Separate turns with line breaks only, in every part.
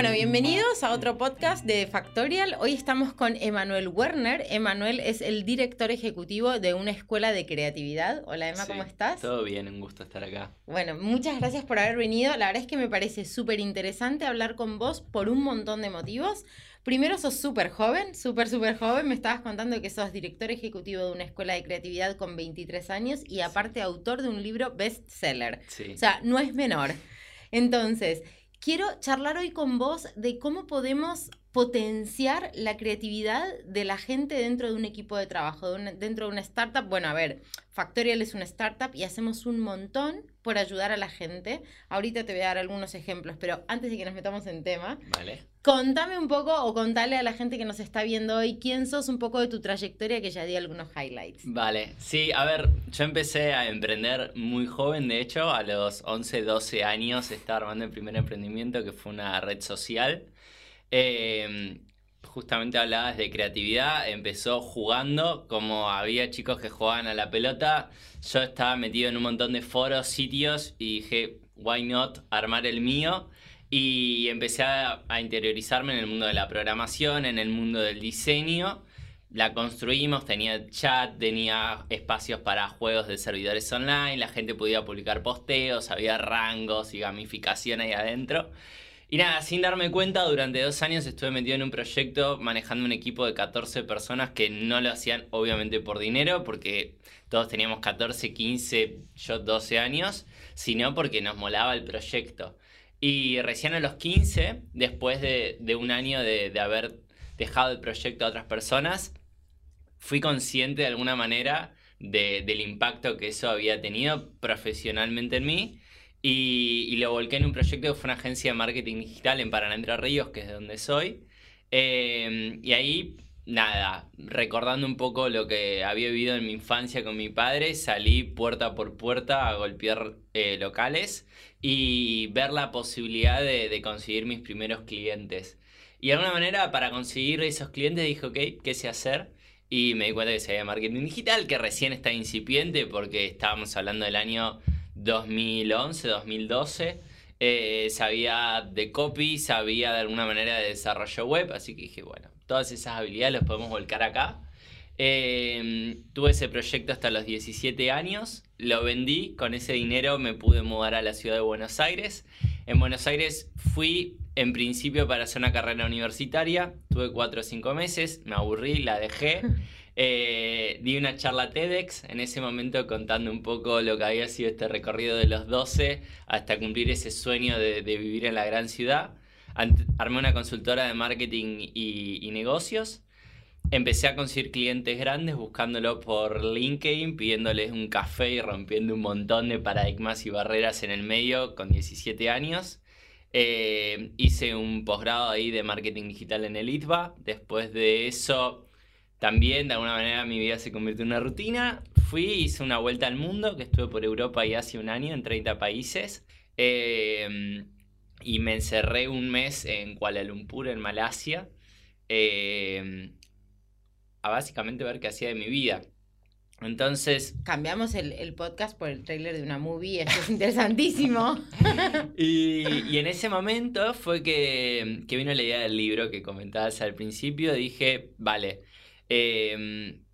Bueno, bienvenidos a otro podcast de Factorial. Hoy estamos con Emanuel Werner. Emanuel es el director ejecutivo de una escuela de creatividad. Hola Emma, ¿cómo estás?
Todo bien, un gusto estar acá.
Bueno, muchas gracias por haber venido. La verdad es que me parece súper interesante hablar con vos por un montón de motivos. Primero, sos súper joven, súper, súper joven. Me estabas contando que sos director ejecutivo de una escuela de creatividad con 23 años y aparte autor de un libro bestseller.
Sí.
O sea, no es menor. Entonces, quiero charlar hoy con vos de cómo podemos potenciar la creatividad de la gente dentro de un equipo de trabajo, de una- dentro de una startup. Bueno, a ver, Factorial es una startup y hacemos un montón por ayudar a la gente. Ahorita te voy a dar algunos ejemplos, pero antes de que nos metamos en tema,
Vale.
contame un poco o contale a la gente que nos está viendo hoy quién sos, un poco de tu trayectoria, que ya di algunos highlights.
Vale, sí, a ver, yo empecé a emprender muy joven, de hecho, a los 11, 12 años estaba armando el primer emprendimiento que fue una red social. Eh, justamente hablabas de creatividad, empezó jugando, como había chicos que jugaban a la pelota, yo estaba metido en un montón de foros, sitios y dije, why not armar el mío? Y empecé a, a interiorizarme en el mundo de la programación, en el mundo del diseño. La construimos, tenía chat, tenía espacios para juegos de servidores online, la gente podía publicar posteos, había rangos y gamificación ahí adentro. Y nada, sin darme cuenta, durante dos años estuve metido en un proyecto manejando un equipo de 14 personas que no lo hacían obviamente por dinero, porque todos teníamos 14, 15, yo 12 años, sino porque nos molaba el proyecto. Y recién a los 15, después de, de un año de, de haber dejado el proyecto a otras personas, fui consciente de alguna manera de- del impacto que eso había tenido profesionalmente en mí y, lo volqué en un proyecto que fue una agencia de marketing digital en Paraná Entre Ríos, que es de donde soy. Eh, y ahí, nada, recordando un poco lo que había vivido en mi infancia con mi padre, salí puerta por puerta a golpear eh, locales y ver la posibilidad de, de conseguir mis primeros clientes. Y de alguna manera, para conseguir esos clientes, dije, ok, ¿qué sé hacer? Y me di cuenta que sabía marketing digital, que recién está incipiente porque estábamos hablando del año 2011, 2012. Eh, sabía de copy, sabía de alguna manera de desarrollo web, así que dije, bueno, todas esas habilidades las podemos volcar acá. Eh, tuve ese proyecto hasta los 17 años, lo vendí, con ese dinero me pude mudar a la ciudad de Buenos Aires. En Buenos Aires fui en principio para hacer una carrera universitaria, tuve 4 o 5 meses, me aburrí, la dejé. Eh, di una charla TEDx en ese momento contando un poco lo que había sido este recorrido de los 12 hasta cumplir ese sueño de, de vivir en la gran ciudad. Armé una consultora de marketing y, y negocios. Empecé a conseguir clientes grandes buscándolo por LinkedIn, pidiéndoles un café y rompiendo un montón de paradigmas y barreras en el medio con 17 años. Eh, hice un posgrado ahí de marketing digital en el ITBA. Después de eso, también de alguna manera mi vida se convirtió en una rutina. Fui, hice una vuelta al mundo, que estuve por Europa y hace un año en 30 países. Eh, y me encerré un mes en Kuala Lumpur, en Malasia. eh, a básicamente ver qué hacía de mi vida. Entonces,
Cambiamos el, el podcast por el trailer de una movie, esto es interesantísimo.
Y, y en ese momento fue que, que vino la idea del libro que comentabas al principio. Dije, vale, em,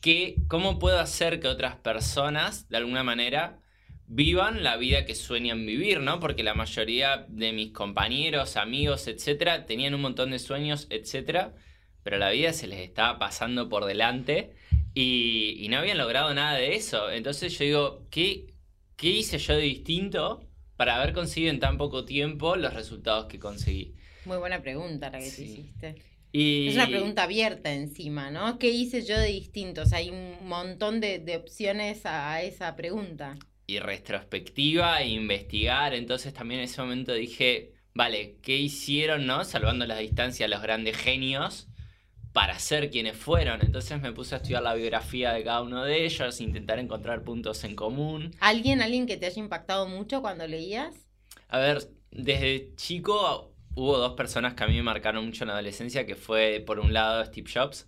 ¿qué- ¿cómo puedo hacer que otras personas, de alguna manera, vivan la vida que sueñan vivir, ¿no? Porque la mayoría de mis compañeros, amigos, etcétera, tenían un montón de sueños, etcétera, pero la vida se les estaba pasando por delante y, y no habían logrado nada de eso. Entonces yo digo, ¿qué, ¿qué hice yo de distinto para haber conseguido en tan poco tiempo los resultados que conseguí?
Muy buena pregunta la que te hiciste.
Y,
Es una pregunta abierta encima, ¿no? ¿Qué hice yo de distinto? O sea, hay un montón de, de opciones a, a esa pregunta.
y retrospectiva e investigar. Entonces también en ese momento dije, vale, ¿qué hicieron, no? Salvando las distancias los grandes genios para ser quienes fueron. Entonces me puse a estudiar la biografía de cada uno de ellos, intentar encontrar puntos en común.
¿Alguien, alguien que te haya impactado mucho cuando leías?
A ver, desde chico hubo dos personas que a mí me marcaron mucho en la adolescencia, que fue por un lado Steve Jobs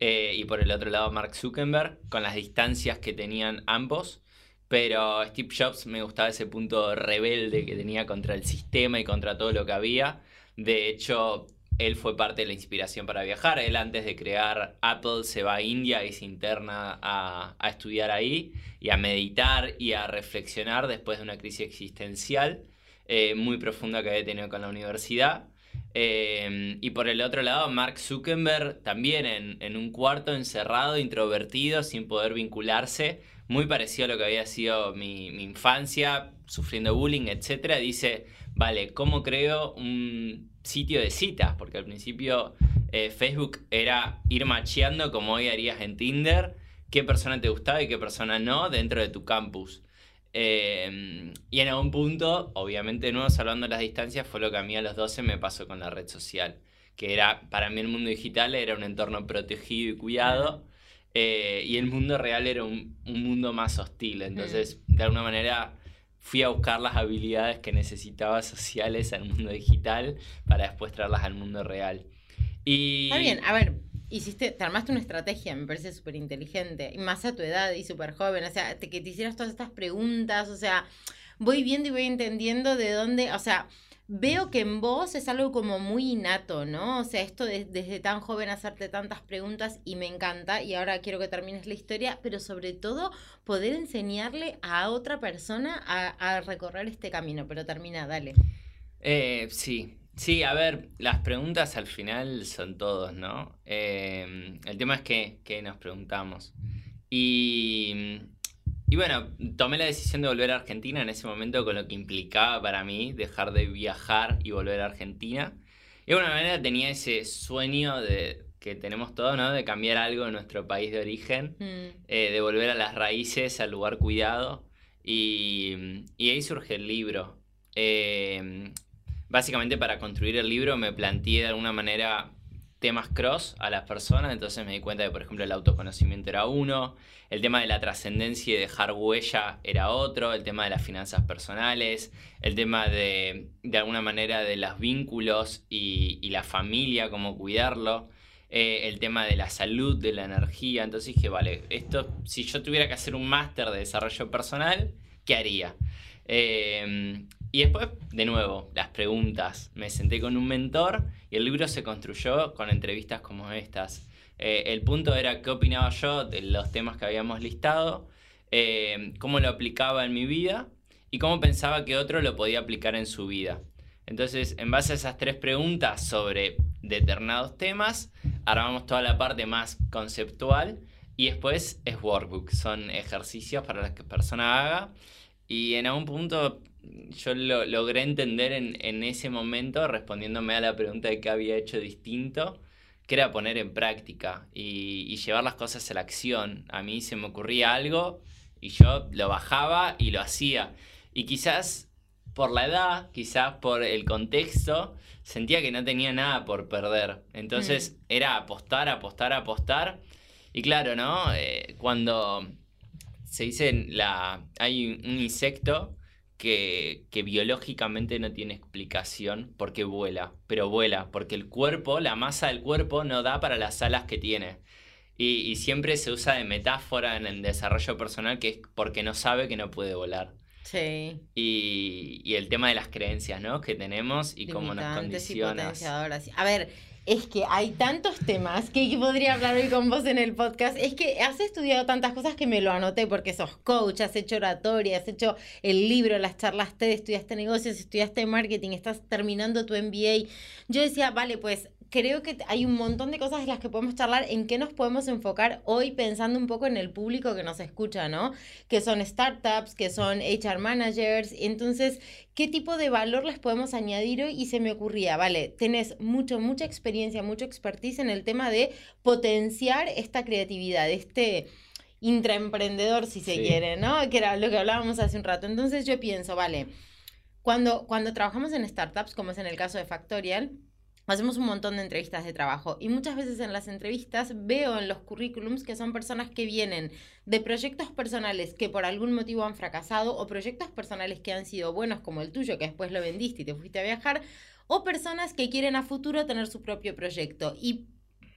eh, y por el otro lado Mark Zuckerberg, con las distancias que tenían ambos. Pero Steve Jobs me gustaba ese punto rebelde que tenía contra el sistema y contra todo lo que había. De hecho, él fue parte de la inspiración para viajar. Él antes de crear Apple se va a India y se interna a, estudiar ahí y a meditar y a reflexionar después de una crisis existencial eh, muy profunda que había tenido con la universidad. Eh, y por el otro lado, Mark Zuckerberg también en, un cuarto encerrado, introvertido, sin poder vincularse, muy parecido a lo que había sido mi, infancia, sufriendo bullying, etc. Dice, vale, ¿cómo creo un sitio de citas? Porque al principio eh, Facebook era ir macheando como hoy harías en Tinder, qué persona te gustaba y qué persona no dentro de tu campus. Em, y en algún punto, obviamente, de nuevo, salvando las distancias, fue lo que a mí a los 12 me pasó con la red social. Que era, para mí el mundo digital era un entorno protegido y cuidado. Eh, y el mundo real era un, mundo más hostil. Entonces, de alguna manera, fui a buscar las habilidades que necesitaba sociales al mundo digital para después traerlas al mundo real. Y...
Está bien, a ver, hiciste, te armaste una estrategia, me parece súper inteligente, y más a tu edad y súper joven, o sea, que te hicieras todas estas preguntas, o sea, voy viendo y voy entendiendo de dónde, o sea, veo que en vos es algo como muy innato, ¿no? O sea, esto de, desde tan joven hacerte tantas preguntas y me encanta y ahora quiero que termines la historia, pero sobre todo poder enseñarle a otra persona a, recorrer este camino, pero termina, dale.
Eh, sí, sí, a ver, las preguntas al final son todos, ¿no? Eh, el tema es que, que nos preguntamos. Y y bueno, tomé la decisión de volver a Argentina en ese momento con lo que implicaba para mí dejar de viajar y volver a Argentina. Y de alguna manera tenía ese sueño de, que tenemos todos, ¿no? De cambiar algo en nuestro país de origen, mm. eh, de volver a las raíces, al lugar cuidado. Y, y ahí surge el libro. Eh, básicamente para construir el libro me planteé de alguna manera temas cross a las personas, entonces me di cuenta de, por ejemplo, el autoconocimiento era uno, el tema de la trascendencia y dejar huella era otro, el tema de las finanzas personales, el tema de, de alguna manera, de los vínculos y, la familia, cómo cuidarlo, eh, el tema de la salud, de la energía, entonces dije, vale, esto, si yo tuviera que hacer un máster de desarrollo personal, ¿qué haría? Eh, y después, de nuevo, las preguntas. Me senté con un mentor y el libro se construyó con entrevistas como estas. Eh, el punto era qué opinaba yo de los temas que habíamos listado, eh, cómo lo aplicaba en mi vida y cómo pensaba que otro lo podía aplicar en su vida. Entonces, en base a esas tres preguntas sobre determinados temas, armamos toda la parte más conceptual y después es workbook, son ejercicios para que la persona haga y en algún punto yo lo logré entender en, ese momento respondiéndome a la pregunta de qué había hecho distinto, que era poner en práctica y, llevar las cosas a la acción. A mí se me ocurría algo y yo lo bajaba y lo hacía. Y quizás por la edad, quizás por el contexto, sentía que no tenía nada por perder. Entonces mm. era apostar, apostar, apostar. Y claro, ¿no? Eh, cuando se dice la. hay un insecto que, biológicamente no tiene explicación porque vuela, pero vuela, porque el cuerpo, la masa del cuerpo no da para las alas que tiene. Y, siempre se usa de metáfora en el desarrollo personal que es porque no sabe que no puede volar.
Sí.
Y, el tema de las creencias, ¿no? Que tenemos y cómo nos condiciona.
A ver, es que hay tantos temas que podría hablar hoy con vos en el podcast. Es que has estudiado tantas cosas que me lo anoté porque sos coach, has hecho oratoria, has hecho el libro, las charlas TED, estudiaste negocios, estudiaste marketing, estás terminando tu MBA. Yo decía, vale, pues creo que hay un montón de cosas de las que podemos charlar, en qué nos podemos enfocar hoy pensando un poco en el público que nos escucha, ¿no? Que son startups, que son HR managers, entonces, ¿qué tipo de valor les podemos añadir hoy? Y se me ocurría, vale, tenés mucho, mucha experiencia, mucho expertise en el tema de potenciar esta creatividad, este intraemprendedor, si se quiere, ¿no? Que era lo que hablábamos hace un rato. Entonces yo pienso, vale, cuando, cuando trabajamos en startups, como es en el caso de Factorial, hacemos un montón de entrevistas de trabajo y muchas veces en las entrevistas veo en los currículums que son personas que vienen de proyectos personales que por algún motivo han fracasado o proyectos personales que han sido buenos como el tuyo que después lo vendiste y te fuiste a viajar o personas que quieren a futuro tener su propio proyecto y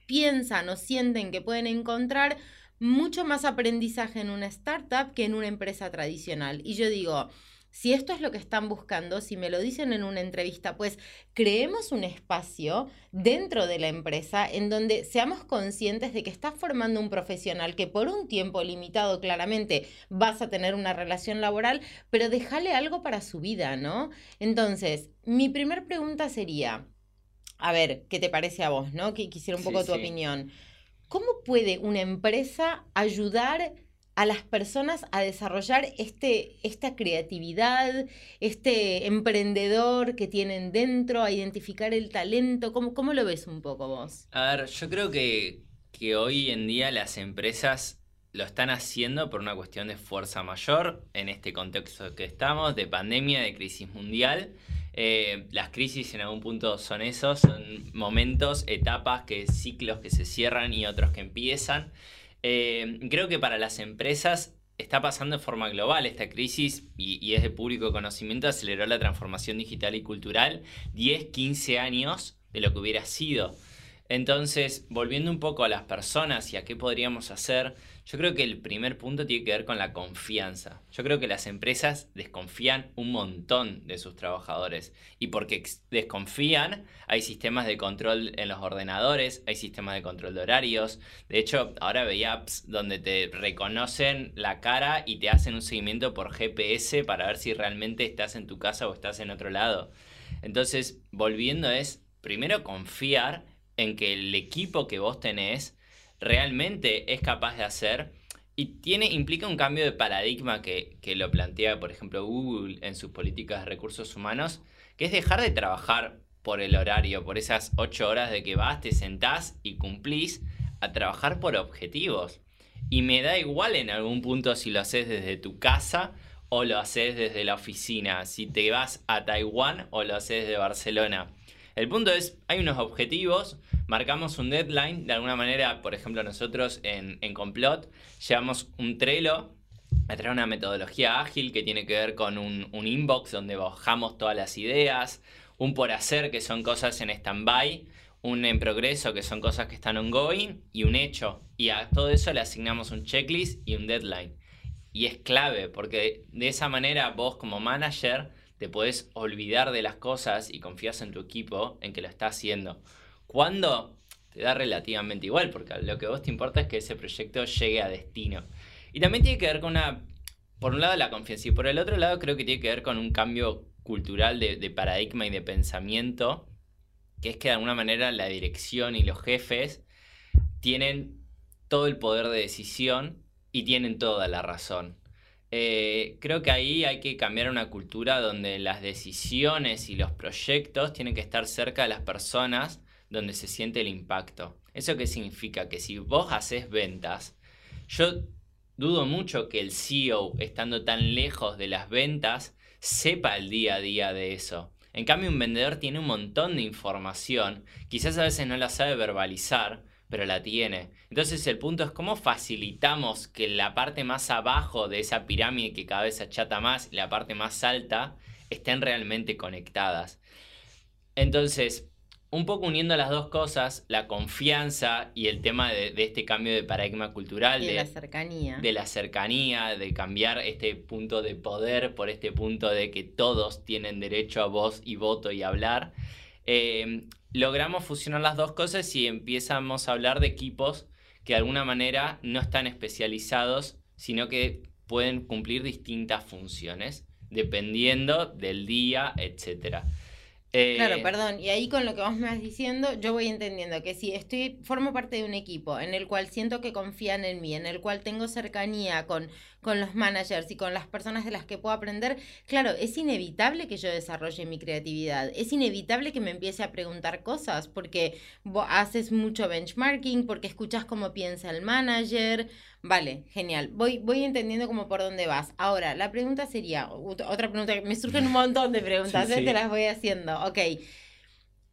piensan o sienten que pueden encontrar mucho más aprendizaje en una startup que en una empresa tradicional. Y yo digo, si esto es lo que están buscando, si me lo dicen en una entrevista, pues creemos un espacio dentro de la empresa en donde seamos conscientes de que estás formando un profesional que por un tiempo limitado claramente vas a tener una relación laboral, pero déjale algo para su vida, ¿no? Entonces, mi primera pregunta sería, a ver, ¿qué te parece a vos, no? Que quisiera un poco tu opinión. ¿Cómo puede una empresa ayudar a las personas a desarrollar este, esta creatividad, este emprendedor que tienen dentro, a identificar el talento? ¿Cómo, cómo lo ves un poco vos?
A ver, yo creo que, que hoy en día las empresas lo están haciendo por una cuestión de fuerza mayor en este contexto que estamos, de pandemia, de crisis mundial. Eh, las crisis en algún punto son esos, son momentos, etapas, que ciclos que se cierran y otros que empiezan. Eh, creo que para las empresas está pasando de forma global esta crisis y, es de público conocimiento, aceleró la transformación digital y cultural 10, 15 años de lo que hubiera sido. Entonces, volviendo un poco a las personas y a qué podríamos hacer, yo creo que el primer punto tiene que ver con la confianza. Yo creo que las empresas desconfían un montón de sus trabajadores. Y porque desconfían, hay sistemas de control en los ordenadores, hay sistemas de control de horarios. De hecho, ahora veía apps donde te reconocen la cara y te hacen un seguimiento por GPS para ver si realmente estás en tu casa o estás en otro lado. Entonces, volviendo es, primero confiar en que el equipo que vos tenés realmente es capaz de hacer y tiene, implica un cambio de paradigma que, que, lo plantea, por ejemplo, Google en sus políticas de recursos humanos, que es dejar de trabajar por el horario, por esas ocho horas de que vas, te sentás y cumplís, a trabajar por objetivos. Y me da igual en algún punto si lo haces desde tu casa o lo haces desde la oficina, si te vas a Taiwán o lo haces desde Barcelona. El punto es, hay unos objetivos, marcamos un deadline, de alguna manera, por ejemplo, nosotros en, Complot llevamos un Trello a una metodología ágil que tiene que ver con un, inbox donde bajamos todas las ideas, un por hacer que son cosas en stand-by, un en progreso que son cosas que están ongoing y un hecho. Y a todo eso le asignamos un checklist y un deadline. Y es clave porque de esa manera vos como manager te puedes olvidar de las cosas y confías en tu equipo en que lo está haciendo. ¿Cuándo? Te da relativamente igual, porque lo que a vos te importa es que ese proyecto llegue a destino. Y también tiene que ver con una, por un lado la confianza y por el otro lado creo que tiene que ver con un cambio cultural de paradigma y de pensamiento, que es que de alguna manera la dirección y los jefes tienen todo el poder de decisión y tienen toda la razón. Eh, creo que ahí hay que cambiar una cultura donde las decisiones y los proyectos tienen que estar cerca de las personas donde se siente el impacto. ¿Eso qué significa? Que si vos haces ventas, yo dudo mucho que el CEO, estando tan lejos de las ventas, sepa el día a día de eso. En cambio, un vendedor tiene un montón de información, quizás a veces no la sabe verbalizar, pero la tiene. Entonces el punto es cómo facilitamos que la parte más abajo de esa pirámide que cada vez se achata más y la parte más alta estén realmente conectadas. Entonces, un poco uniendo las dos cosas, la confianza y el tema de, este cambio de paradigma cultural.
de, la cercanía.
De la cercanía, de cambiar este punto de poder por este punto de que todos tienen derecho a voz y voto y hablar. Eh, logramos fusionar las dos cosas y empezamos a hablar de equipos que de alguna manera no están especializados, sino que pueden cumplir distintas funciones dependiendo del día, etcétera
claro, eh, perdón. Y ahí con lo que vos me vas diciendo, yo voy entendiendo que si estoy, formo parte de un equipo en el cual siento que confían en mí, en el cual tengo cercanía con, con los managers y con las personas de las que puedo aprender, claro, es inevitable que yo desarrolle mi creatividad. Es inevitable que me empiece a preguntar cosas porque haces mucho benchmarking, porque escuchas cómo piensa el manager. Vale, genial. Voy, voy entendiendo como por dónde vas. Ahora, la pregunta sería, otra pregunta, me surgen un montón de preguntas, ¿eh? te las voy haciendo. Ok.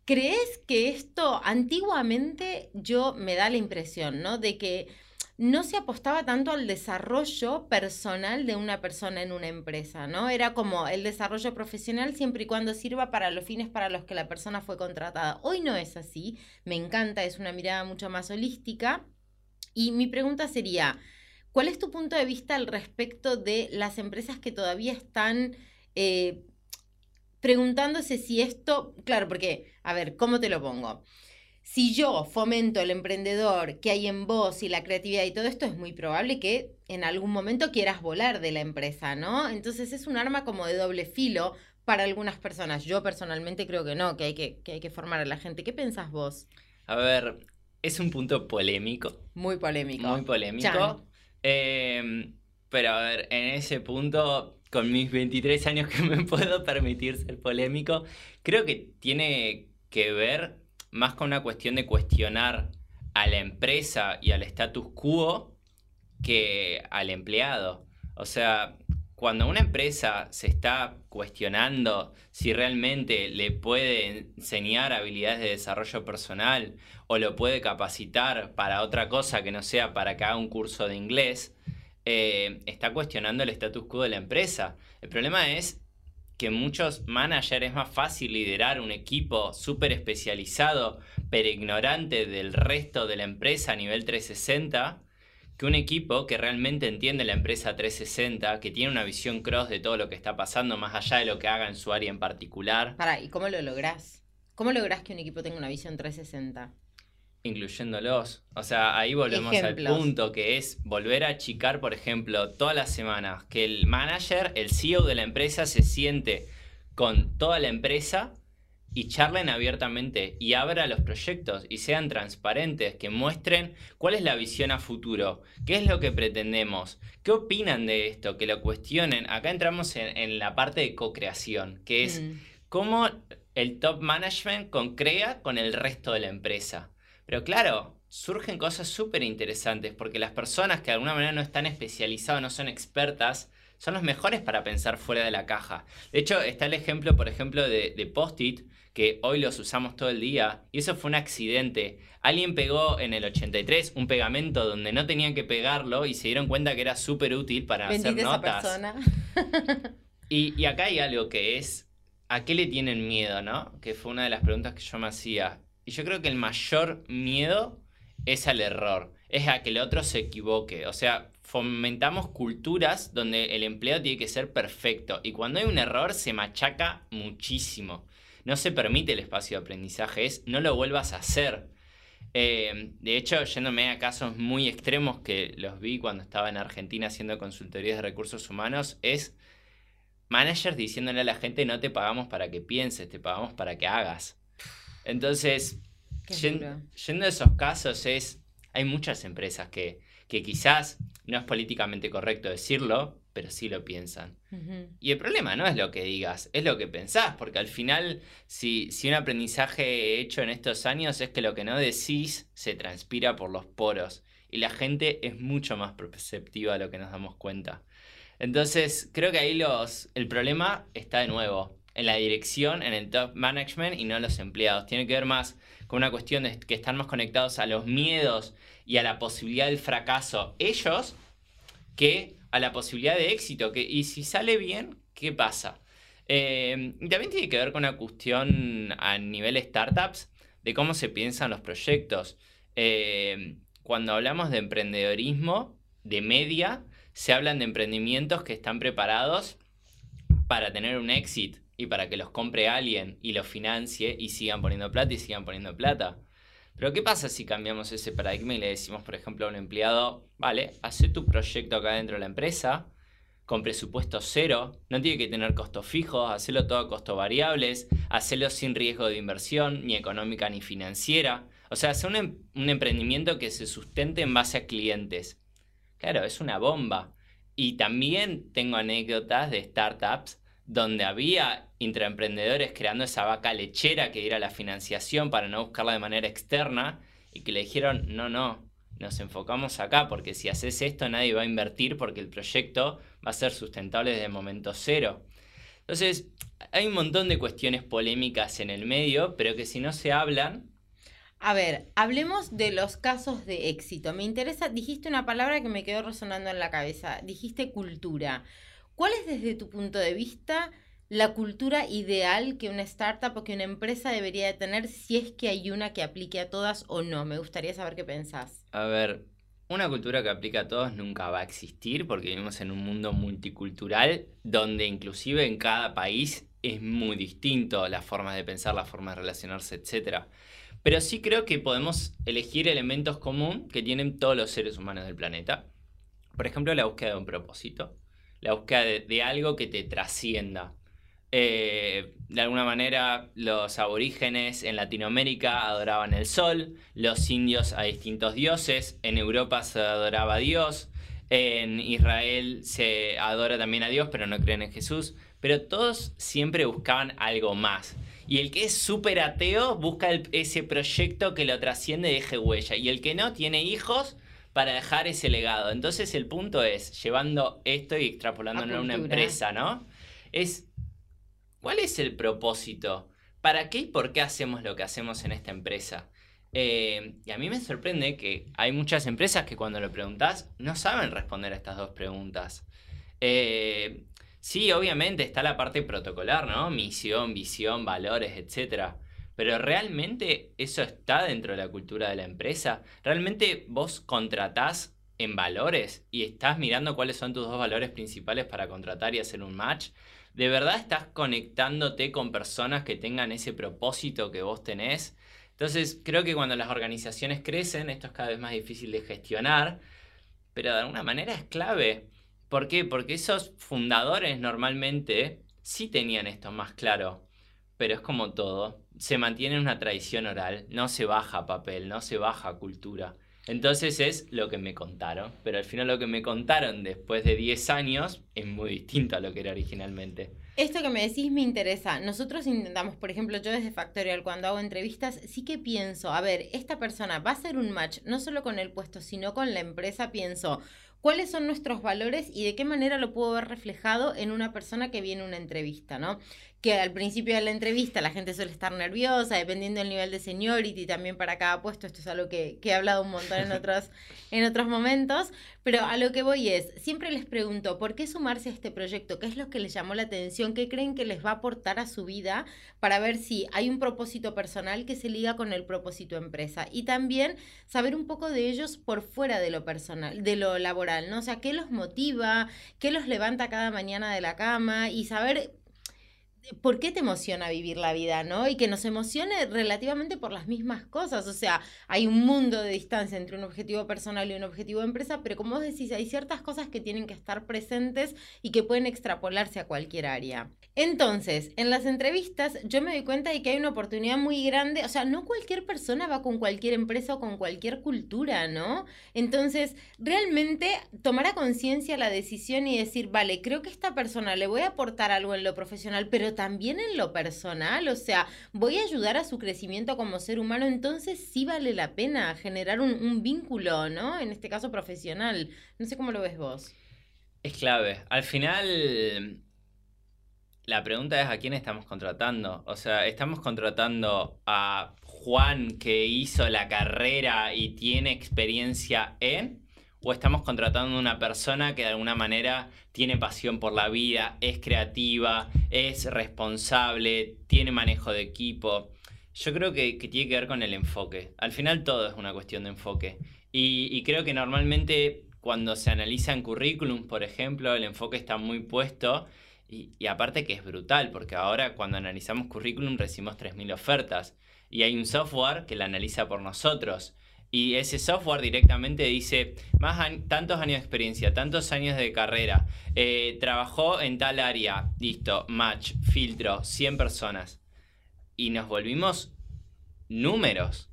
¿Crees que esto antiguamente yo me da la impresión, ¿no? De que no se apostaba tanto al desarrollo personal de una persona en una empresa, ¿no? Era como el desarrollo profesional siempre y cuando sirva para los fines para los que la persona fue contratada. Hoy no es así, me encanta, es una mirada mucho más holística y mi pregunta sería, ¿cuál es tu punto de vista al respecto de las empresas que todavía están eh, preguntándose si esto, claro, porque, a ver, ¿cómo te lo pongo? Si yo fomento el emprendedor que hay en vos y la creatividad y todo esto, es muy probable que en algún momento quieras volar de la empresa, ¿no? Entonces es un arma como de doble filo para algunas personas. Yo personalmente creo que no, que hay que, que hay que formar a la gente. ¿Qué pensás vos?
A ver, es un punto polémico.
Muy polémico.
Muy polémico. Em, pero a ver, en ese punto, con mis 23 años que me puedo permitir ser polémico, creo que tiene que ver más con una cuestión de cuestionar a la empresa y al status quo que al empleado. O sea, cuando una empresa se está cuestionando si realmente le puede enseñar habilidades de desarrollo personal o lo puede capacitar para otra cosa que no sea para que haga un curso de inglés, eh, está cuestionando el status quo de la empresa. El problema es que muchos managers es más fácil liderar un equipo súper especializado, pero ignorante del resto de la empresa a nivel 360 que un equipo que realmente entiende la empresa 360, que tiene una visión cross de todo lo que está pasando, más allá de lo que haga en su área en particular.
Para, ¿y cómo lo lográs? ¿Cómo lográs que un equipo tenga una visión 360?
Incluyéndolos. O sea, ahí volvemos al punto que es volver a achicar, por ejemplo, todas las semanas, que el manager, el CEO de la empresa se siente con toda la empresa y charlen abiertamente y abra los proyectos y sean transparentes, que muestren cuál es la visión a futuro, qué es lo que pretendemos, qué opinan de esto, que lo cuestionen. Acá entramos en, la parte de co-creación, que es mm. cómo el top management concrea con el resto de la empresa. Pero claro, surgen cosas súper interesantes porque las personas que de alguna manera no están especializadas, no son expertas, son los mejores para pensar fuera de la caja. De hecho, está el ejemplo, por ejemplo, de, de Post-it, que hoy los usamos todo el día, y eso fue un accidente. Alguien pegó en el 83 un pegamento donde no tenían que pegarlo y se dieron cuenta que era súper útil para hacer notas. Esa y, y acá hay algo que es, ¿a qué le tienen miedo, no? Que fue una de las preguntas que yo me hacía. Y yo creo que el mayor miedo es al error, es a que el otro se equivoque. O sea, fomentamos culturas donde el empleado tiene que ser perfecto y cuando hay un error se machaca muchísimo no se permite el espacio de aprendizaje, es no lo vuelvas a hacer. Eh, de hecho, yéndome a casos muy extremos que los vi cuando estaba en Argentina haciendo consultorías de recursos humanos, es managers diciéndole a la gente no te pagamos para que pienses, te pagamos para que hagas. Entonces, yendo a esos casos, es, hay muchas empresas que, que quizás no es políticamente correcto decirlo, pero sí lo piensan. Y el problema no es lo que digas, es lo que pensás, porque al final, si, si un aprendizaje hecho en estos años es que lo que no decís se transpira por los poros, y la gente es mucho más perceptiva de lo que nos damos cuenta. Entonces, creo que ahí los, el problema está de nuevo en la dirección, en el top management y no en los empleados. Tiene que ver más con una cuestión de que están más conectados a los miedos y a la posibilidad del fracaso ellos que a la posibilidad de éxito. Que, y si sale bien, ¿qué pasa? Y también tiene que ver con una cuestión a nivel startups de cómo se piensan los proyectos. Eh, cuando hablamos de emprendedorismo, de media, se hablan de emprendimientos que están preparados para tener un éxito y para que los compre alguien y los financie y sigan poniendo plata y sigan poniendo plata. Pero ¿qué pasa si cambiamos ese paradigma y le decimos, por ejemplo, a un empleado, vale, hace tu proyecto acá dentro de la empresa, con presupuesto cero, no tiene que tener costos fijos, hacerlo todo a costos variables, hacerlo sin riesgo de inversión, ni económica ni financiera. O sea, hacer un, em-, un emprendimiento que se sustente en base a clientes. Claro, es una bomba. Y también tengo anécdotas de startups donde había intraemprendedores creando esa vaca lechera que diera la financiación para no buscarla de manera externa y que le dijeron, no, no, nos enfocamos acá porque si haces esto nadie va a invertir porque el proyecto va a ser sustentable desde el momento cero. Entonces, hay un montón de cuestiones polémicas en el medio, pero que si no se hablan...
A ver, hablemos de los casos de éxito. Me interesa, dijiste una palabra que me quedó resonando en la cabeza, dijiste cultura. ¿Cuál es desde tu punto de vista la cultura ideal que una startup o que una empresa debería de tener si es que hay una que aplique a todas o no? Me gustaría saber qué pensás.
A ver, una cultura que aplica a todos nunca va a existir porque vivimos en un mundo multicultural donde inclusive en cada país es muy distinto las formas de pensar, las formas de relacionarse, etc. Pero sí creo que podemos elegir elementos comunes que tienen todos los seres humanos del planeta. Por ejemplo, la búsqueda de un propósito, la búsqueda de, algo que te trascienda. Eh, de alguna manera, los aborígenes en Latinoamérica adoraban el sol, los indios a distintos dioses, en Europa se adoraba a Dios, en Israel se adora también a Dios, pero no creen en Jesús. Pero todos siempre buscaban algo más. Y el que es súper ateo busca ese proyecto que lo trasciende y deje huella. Y el que no tiene hijos para dejar ese legado. Entonces el punto es, llevando esto y extrapolándolo a, una empresa, ¿no? Es, ¿cuál es el propósito? ¿Para qué y por qué hacemos lo que hacemos en esta empresa? Eh, y a mí me sorprende que hay muchas empresas que cuando lo preguntas no saben responder a estas dos preguntas. Eh, Sí, obviamente está la parte protocolar, ¿no? Misión, visión, valores, etc. Pero realmente eso está dentro de la cultura de la empresa. ¿Realmente vos contratás en valores y estás mirando cuáles son tus dos valores principales para contratar y hacer un match? ¿De verdad estás conectándote con personas que tengan ese propósito que vos tenés? Entonces, creo que cuando las organizaciones crecen, esto es cada vez más difícil de gestionar, pero de alguna manera es clave. ¿Por qué? Porque esos fundadores normalmente sí tenían esto más claro, pero es como todo, se mantiene una tradición oral, no se baja papel, no se baja cultura. Entonces es lo que me contaron, pero al final lo que me contaron después de 10 años es muy distinto a lo que era originalmente.
Esto que me decís me interesa. Nosotros intentamos, por ejemplo, yo desde Factorial cuando hago entrevistas, sí que pienso, a ver, esta persona va a ser un match no solo con el puesto, sino con la empresa, pienso, cuáles son nuestros valores y de qué manera lo puedo ver reflejado en una persona que viene a una entrevista, ¿no? Que al principio de la entrevista la gente suele estar nerviosa, dependiendo del nivel de seniority, también para cada puesto, esto es algo que, he hablado un montón en otros, en otros momentos, pero a lo que voy es, siempre les pregunto, ¿por qué sumarse a este proyecto? ¿Qué es lo que les llamó la atención? ¿Qué creen que les va a aportar a su vida para ver si hay un propósito personal que se liga con el propósito empresa? Y también saber un poco de ellos por fuera de lo personal, de lo laboral ¿no? O sea, qué los motiva, qué los levanta cada mañana de la cama y saber ¿por qué te emociona vivir la vida, no? Y que nos emocione relativamente por las mismas cosas. O sea, hay un mundo de distancia entre un objetivo personal y un objetivo de empresa, pero como vos decís, hay ciertas cosas que tienen que estar presentes y que pueden extrapolarse a cualquier área. Entonces, en las entrevistas yo me doy cuenta de que hay una oportunidad muy grande, o sea, no cualquier persona va con cualquier empresa o con cualquier cultura, ¿no? Entonces, realmente tomar a conciencia la decisión y decir, vale, creo que esta persona le voy a aportar algo en lo profesional, pero también en lo personal, o sea, voy a ayudar a su crecimiento como ser humano, entonces sí vale la pena generar un, vínculo, ¿no? En este caso profesional. No sé cómo lo ves vos.
Es clave. Al final, la pregunta es a quién estamos contratando. O sea, estamos contratando a Juan que hizo la carrera y tiene experiencia en o estamos contratando a una persona que de alguna manera tiene pasión por la vida, es creativa, es responsable, tiene manejo de equipo. Yo creo que, tiene que ver con el enfoque. Al final todo es una cuestión de enfoque. Y, creo que normalmente cuando se analizan currículums, por ejemplo, el enfoque está muy puesto. Y, aparte que es brutal, porque ahora cuando analizamos currículum recibimos 3.000 ofertas. Y hay un software que la analiza por nosotros y ese software directamente dice más tantos años de experiencia, tantos años de carrera, eh, trabajó en tal área, listo, match, filtro, 100 personas. Y nos volvimos números.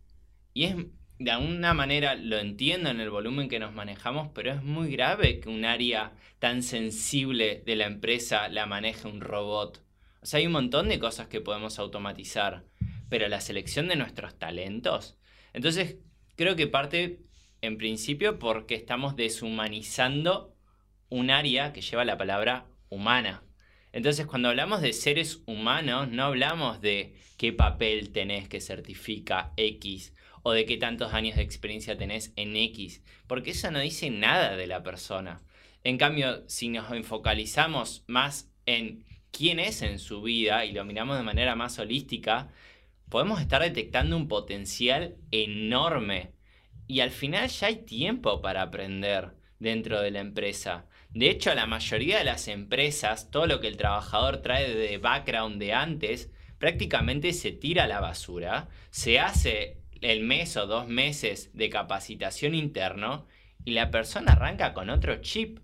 Y es, de alguna manera, lo entiendo en el volumen que nos manejamos, pero es muy grave que un área tan sensible de la empresa la maneje un robot. O sea, hay un montón de cosas que podemos automatizar, pero la selección de nuestros talentos. Entonces, Creo que parte, en principio, porque estamos deshumanizando un área que lleva la palabra humana. Entonces, cuando hablamos de seres humanos, no hablamos de qué papel tenés que certifica X o de qué tantos años de experiencia tenés en X, porque eso no dice nada de la persona. En cambio, si nos enfocalizamos más en quién es en su vida y lo miramos de manera más holística, podemos estar detectando un potencial enorme y al final ya hay tiempo para aprender dentro de la empresa. De hecho, la mayoría de las empresas, todo lo que el trabajador trae de background de antes, prácticamente se tira a la basura, se hace el mes o dos meses de capacitación interno y la persona arranca con otro chip.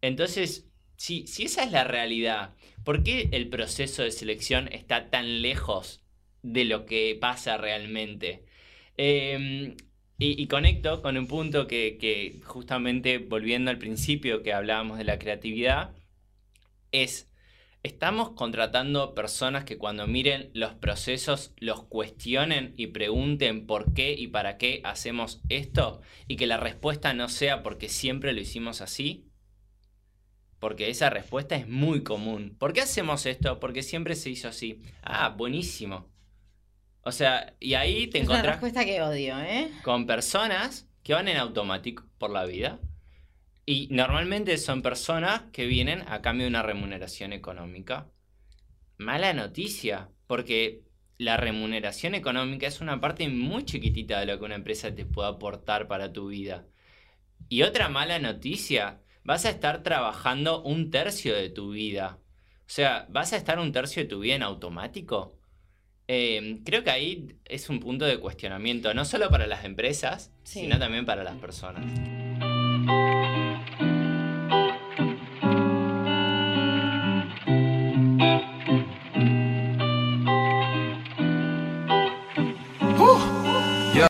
Entonces, si, esa es la realidad, ¿por qué el proceso de selección está tan lejos de lo que pasa realmente? Em, y, conecto con un punto que, que, justamente volviendo al principio que hablábamos de la creatividad, es, estamos contratando personas que cuando miren los procesos los cuestionen y pregunten por qué y para qué hacemos esto y que la respuesta no sea porque siempre lo hicimos así. Porque esa respuesta es muy común. ¿Por qué hacemos esto? Porque siempre se hizo así. Ah, buenísimo. O sea, y ahí te encuentras.
Respuesta que odio, ¿eh?
Con personas que van en automático por la vida. Y normalmente son personas que vienen a cambio de una remuneración económica. Mala noticia, porque la remuneración económica es una parte muy chiquitita de lo que una empresa te puede aportar para tu vida. Y otra mala noticia, vas a estar trabajando un tercio de tu vida. O sea, ¿vas a estar un tercio de tu vida en automático? Em, creo que ahí es un punto de cuestionamiento, no solo para las empresas, sino también para las personas.